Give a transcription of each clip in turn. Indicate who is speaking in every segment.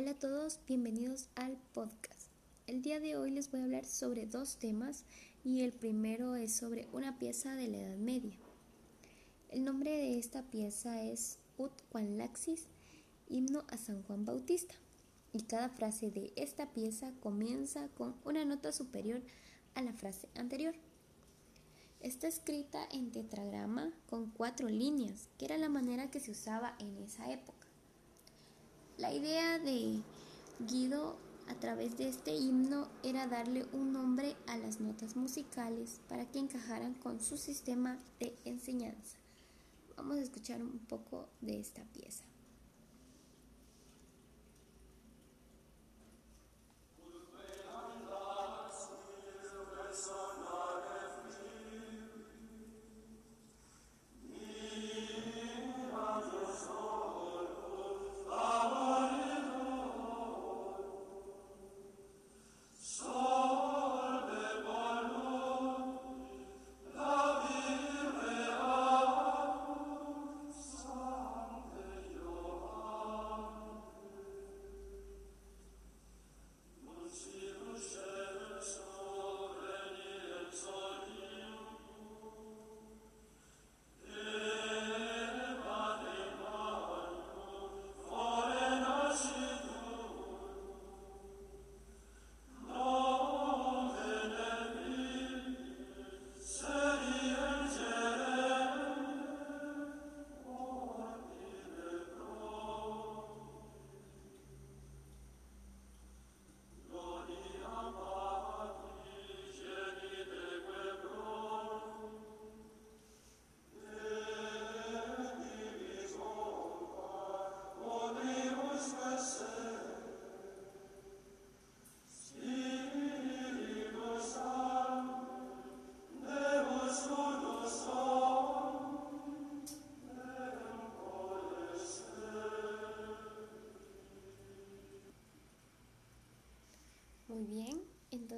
Speaker 1: Hola a todos, bienvenidos al podcast. El día de hoy les voy a hablar sobre dos temas y el primero es sobre una pieza de la Edad Media. El nombre de esta pieza es Ut Juan Laxis, himno a San Juan Bautista, y cada frase de esta pieza comienza con una nota superior a la frase anterior. Está escrita en tetragrama con cuatro líneas, que era la manera que se usaba en esa época. La idea de Guido a través de este himno era darle un nombre a las notas musicales para que encajaran con su sistema de enseñanza. Vamos a escuchar un poco de esta pieza.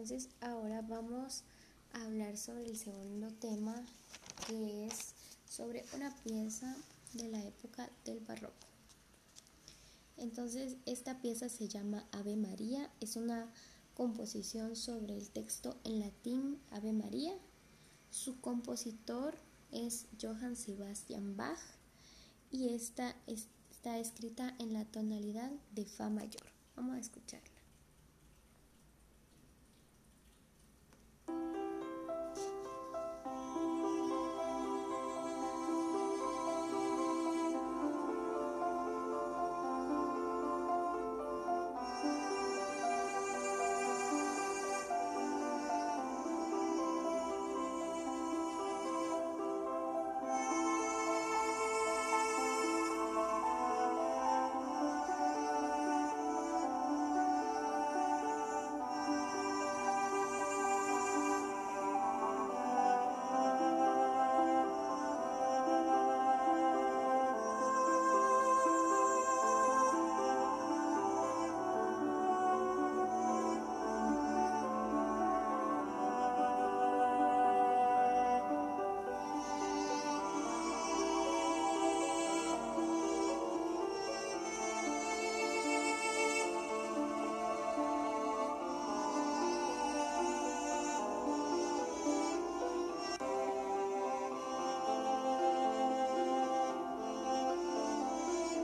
Speaker 1: Entonces ahora vamos a hablar sobre el segundo tema que es sobre una pieza de la época del barroco. Entonces esta pieza se llama Ave María, es una composición sobre el texto en latín Ave María. Su compositor es Johann Sebastian Bach y esta está escrita en la tonalidad de Fa mayor. Vamos a escucharla.